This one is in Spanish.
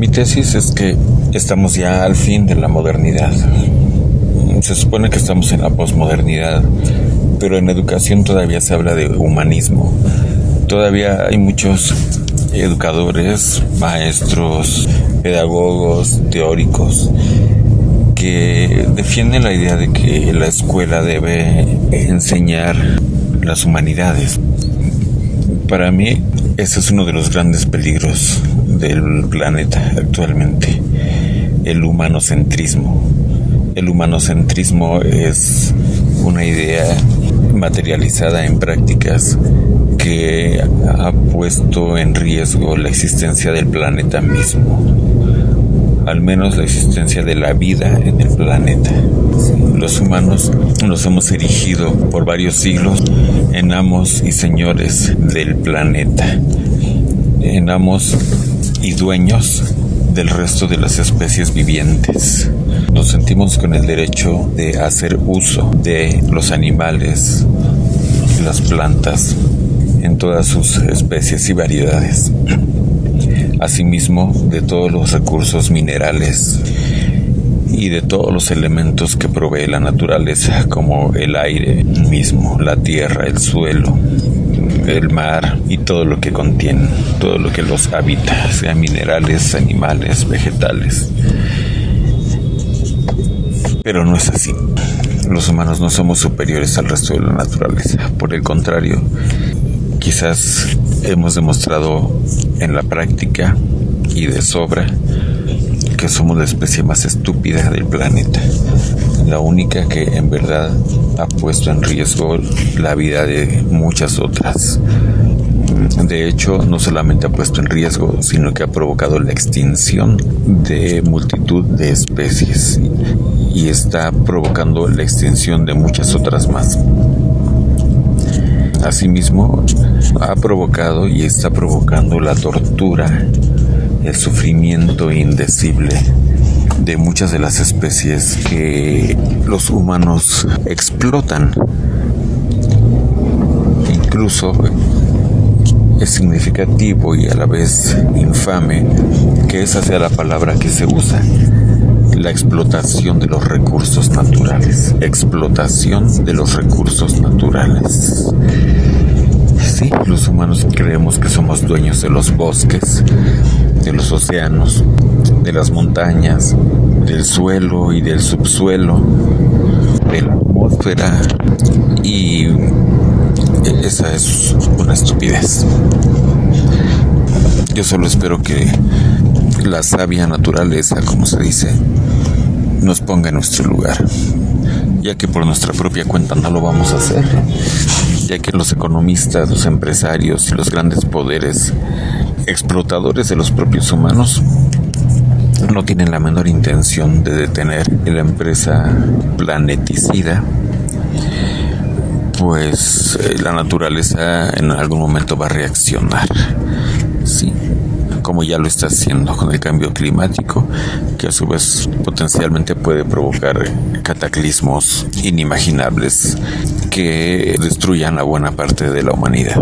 Mi tesis es que estamos ya al fin de la modernidad. Se supone que estamos en la posmodernidad, pero en educación todavía se habla de humanismo. Todavía hay muchos educadores, maestros, pedagogos, teóricos que defienden la idea de que la escuela debe enseñar las humanidades. Para mí, ese es uno de los grandes peligros del planeta actualmente, el humanocentrismo. El humanocentrismo es una idea materializada en prácticas que ha puesto en riesgo la existencia del planeta mismo, al menos la existencia de la vida en el planeta. Los humanos nos hemos erigido por varios siglos en amos y señores del planeta, en amos y dueños del resto de las especies vivientes. Nos sentimos con el derecho de hacer uso de los animales, las plantas, en todas sus especies y variedades. Asimismo, de todos los recursos minerales y de todos los elementos que provee la naturaleza, como el aire mismo, la tierra, el suelo, el mar y todo lo que contiene, todo lo que los habita, sean minerales, animales, vegetales. Pero no es así. Los humanos no somos superiores al resto de la naturaleza. Por el contrario, quizás hemos demostrado en la práctica y de sobra que somos la especie más estúpida del planeta, la única que en verdad ha puesto en riesgo la vida de muchas otras. De hecho, no solamente ha puesto en riesgo, sino que ha provocado la extinción de multitud de especies y está provocando la extinción de muchas otras más. Asimismo, ha provocado y está provocando la tortura el sufrimiento indecible de muchas de las especies que los humanos explotan. Incluso es significativo y a la vez infame que esa sea la palabra que se usa, la explotación de los recursos naturales, explotación de los recursos naturales. Humanos creemos que somos dueños de los bosques, de los océanos, de las montañas, del suelo y del subsuelo, de la atmósfera y esa es una estupidez. Yo solo espero que la sabia naturaleza, como se dice, nos ponga en nuestro lugar, ya que por nuestra propia cuenta no lo vamos a hacer, ya que los economistas, los empresarios y los grandes poderes explotadores de los propios humanos no tienen la menor intención de detener la empresa planeticida, pues eh, la naturaleza en algún momento va a reaccionar. Sí, como ya lo está haciendo con el cambio climático, que a su vez potencialmente puede provocar cataclismos inimaginables que destruyan a buena parte de la humanidad.